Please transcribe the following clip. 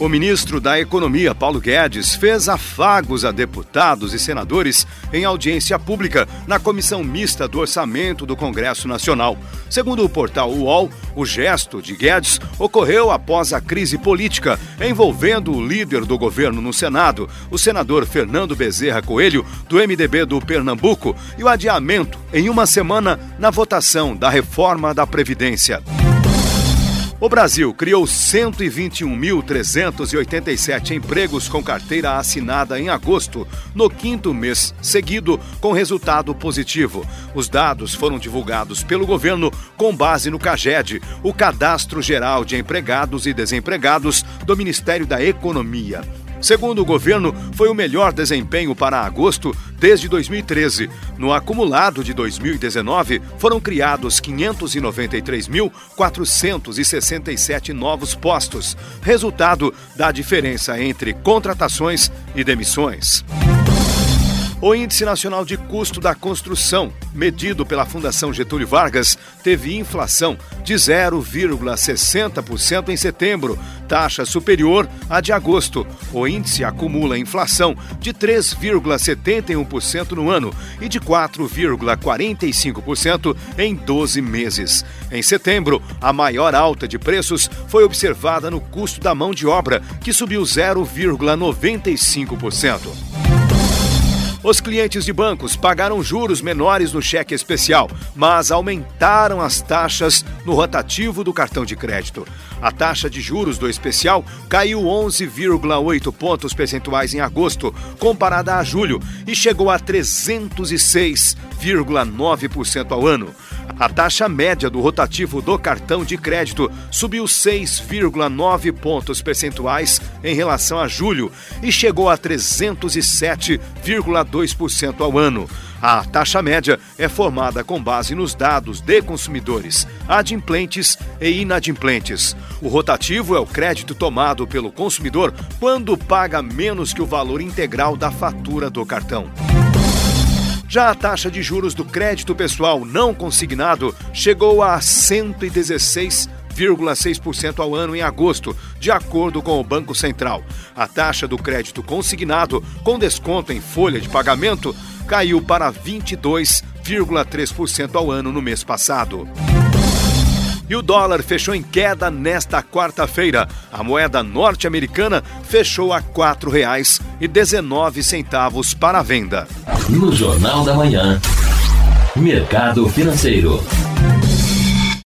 O ministro da Economia, Paulo Guedes, fez afagos a deputados e senadores em audiência pública na Comissão Mista do Orçamento do Congresso Nacional. Segundo o portal UOL, o gesto de Guedes ocorreu após a crise política envolvendo o líder do governo no Senado, o senador Fernando Bezerra Coelho, do MDB do Pernambuco, e o adiamento em uma semana na votação da reforma da Previdência. O Brasil criou 121.387 empregos com carteira assinada em agosto, no quinto mês seguido, com resultado positivo. Os dados foram divulgados pelo governo com base no CAGED, o Cadastro Geral de Empregados e Desempregados do Ministério da Economia. Segundo o governo, foi o melhor desempenho para agosto desde 2013. No acumulado de 2019, foram criados 593.467 novos postos, resultado da diferença entre contratações e demissões. O Índice Nacional de Custo da Construção, medido pela Fundação Getúlio Vargas, teve inflação de 0,60% em setembro, taxa superior à de agosto. O índice acumula inflação de 3,71% no ano e de 4,45% em 12 meses. Em setembro, a maior alta de preços foi observada no custo da mão de obra, que subiu 0,95%. Os clientes de bancos pagaram juros menores no cheque especial, mas aumentaram as taxas no rotativo do cartão de crédito. A taxa de juros do especial caiu 11,8 pontos percentuais em agosto, comparada a julho, e chegou a 306,9% ao ano. A taxa média do rotativo do cartão de crédito subiu 6,9 pontos percentuais em relação a julho e chegou a 307,2% ao ano. A taxa média é formada com base nos dados de consumidores, adimplentes e inadimplentes. O rotativo é o crédito tomado pelo consumidor quando paga menos que o valor integral da fatura do cartão. Já a taxa de juros do crédito pessoal não consignado chegou a 116,6% ao ano em agosto, de acordo com o Banco Central. A taxa do crédito consignado, com desconto em folha de pagamento, caiu para 22,3% ao ano no mês passado. E o dólar fechou em queda nesta quarta-feira. A moeda norte-americana fechou a R$ 4,19 para a venda. No Jornal da Manhã, Mercado Financeiro.